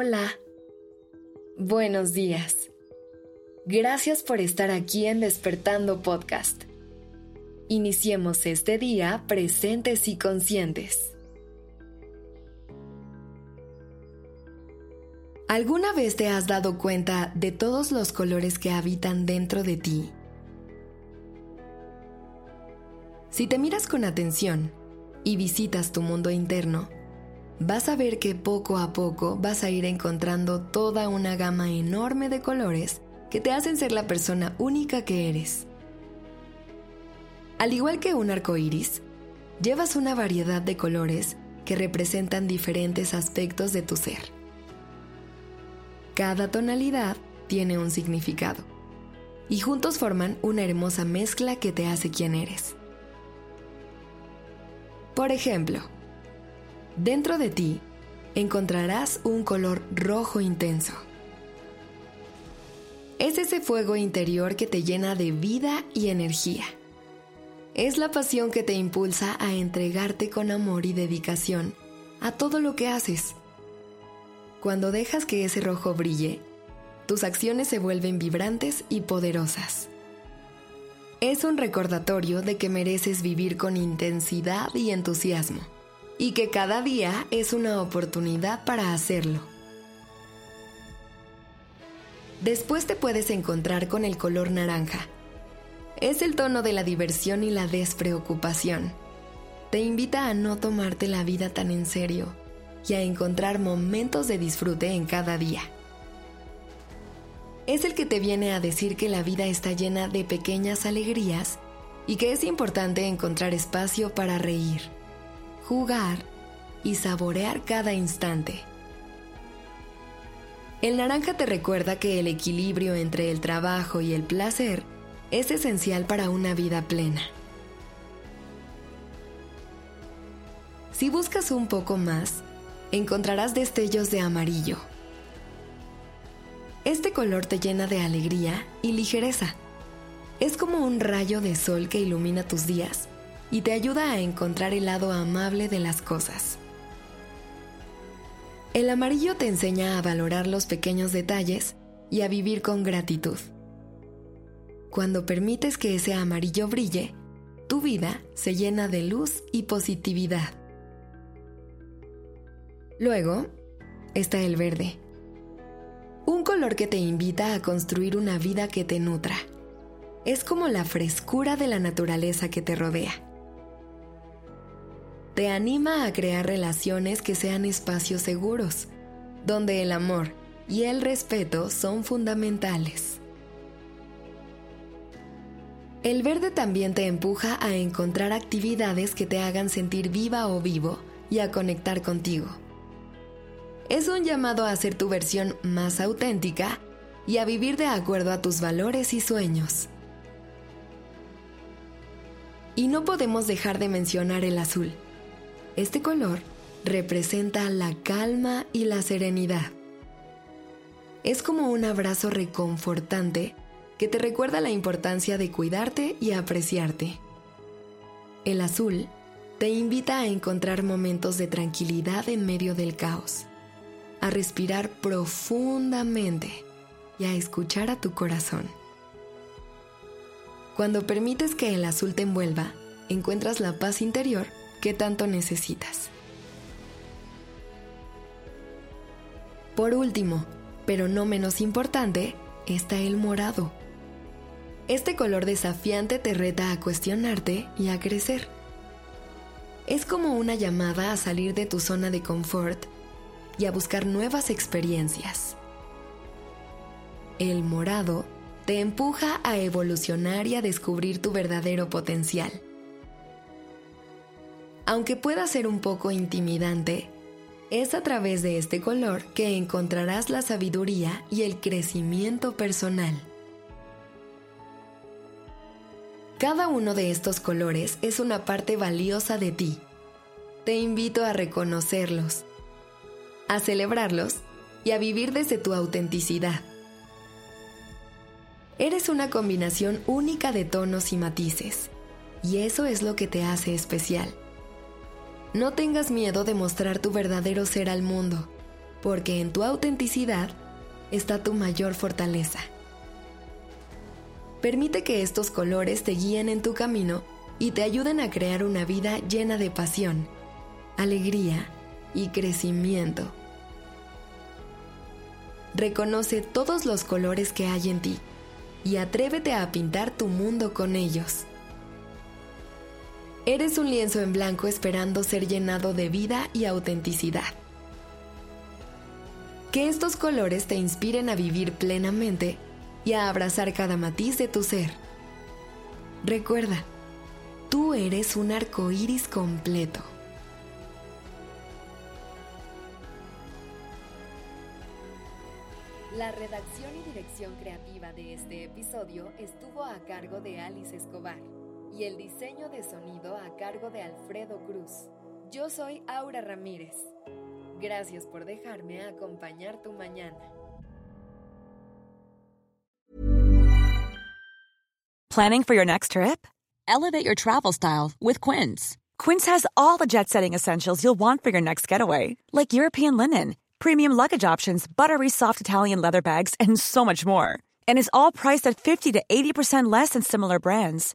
Hola. Buenos días. Gracias por estar aquí en Despertando Podcast. Iniciemos este día presentes y conscientes. ¿Alguna vez te has dado cuenta de todos los colores que habitan dentro de ti? Si te miras con atención y visitas tu mundo interno, vas a ver que poco a poco vas a ir encontrando toda una gama enorme de colores que te hacen ser la persona única que eres. Al igual que un arco iris, llevas una variedad de colores que representan diferentes aspectos de tu ser. Cada tonalidad tiene un significado y juntos forman una hermosa mezcla que te hace quien eres. Por ejemplo, dentro de ti encontrarás un color rojo intenso. Es ese fuego interior que te llena de vida y energía. Es la pasión que te impulsa a entregarte con amor y dedicación a todo lo que haces. Cuando dejas que ese rojo brille, tus acciones se vuelven vibrantes y poderosas. Es un recordatorio de que mereces vivir con intensidad y entusiasmo, y que cada día es una oportunidad para hacerlo. Después te puedes encontrar con el color naranja. Es el tono de la diversión y la despreocupación. Te invita a no tomarte la vida tan en serio y a encontrar momentos de disfrute en cada día. Es el que te viene a decir que la vida está llena de pequeñas alegrías y que es importante encontrar espacio para reír, jugar y saborear cada instante. El naranja te recuerda que el equilibrio entre el trabajo y el placer es esencial para una vida plena. Si buscas un poco más, encontrarás destellos de amarillo. Este color te llena de alegría y ligereza. Es como un rayo de sol que ilumina tus días y te ayuda a encontrar el lado amable de las cosas. El amarillo te enseña a valorar los pequeños detalles y a vivir con gratitud. Cuando permites que ese amarillo brille, tu vida se llena de luz y positividad. Luego está el verde. Un color que te invita a construir una vida que te nutra. Es como la frescura de la naturaleza que te rodea te anima a crear relaciones que sean espacios seguros, donde el amor y el respeto son fundamentales. El verde también te empuja a encontrar actividades que te hagan sentir viva o vivo y a conectar contigo. Es un llamado a ser tu versión más auténtica y a vivir de acuerdo a tus valores y sueños. Y no podemos dejar de mencionar el azul este color representa la calma y la serenidad. Es como un abrazo reconfortante que te recuerda la importancia de cuidarte y apreciarte. El azul te invita a encontrar momentos de tranquilidad en medio del caos, a respirar profundamente y a escuchar a tu corazón. Cuando permites que el azul te envuelva, encuentras la paz interior ¿Qué tanto necesitas. Por último, pero no menos importante, está el morado. Este color desafiante te reta a cuestionarte y a crecer. Es como una llamada a salir de tu zona de confort y a buscar nuevas experiencias. El morado te empuja a evolucionar y a descubrir tu verdadero potencial. Aunque pueda ser un poco intimidante, es a través de este color que encontrarás la sabiduría y el crecimiento personal. Cada uno de estos colores es una parte valiosa de ti. Te invito a reconocerlos, a celebrarlos y a vivir desde tu autenticidad. Eres una combinación única de tonos y matices, y eso es lo que te hace especial. No tengas miedo de mostrar tu verdadero ser al mundo. porque en tu autenticidad está tu mayor fortaleza. Permite que estos colores te guíen en tu camino y te ayuden a crear una vida llena de pasión, alegría y crecimiento. Reconoce todos los colores que hay en ti y atrévete a pintar tu mundo con ellos. Eres un lienzo en blanco esperando ser llenado de vida y autenticidad. Que estos colores te inspiren a vivir plenamente y a abrazar cada matiz de tu ser. Recuerda, tú eres un arco iris completo. La redacción y dirección creativa de este episodio estuvo a cargo de Alice Escobar y el diseño de sonido a cargo de Alfredo Cruz. Yo soy Aura Ramírez. Gracias por dejarme acompañar tu mañana. Planning for your next trip? Elevate your travel style with Quince. Quince has all the jet setting essentials you'll want for your next getaway, like European linen, premium luggage options, buttery soft Italian leather bags, and so much more. And is all priced at 50 to 80% less than similar brands.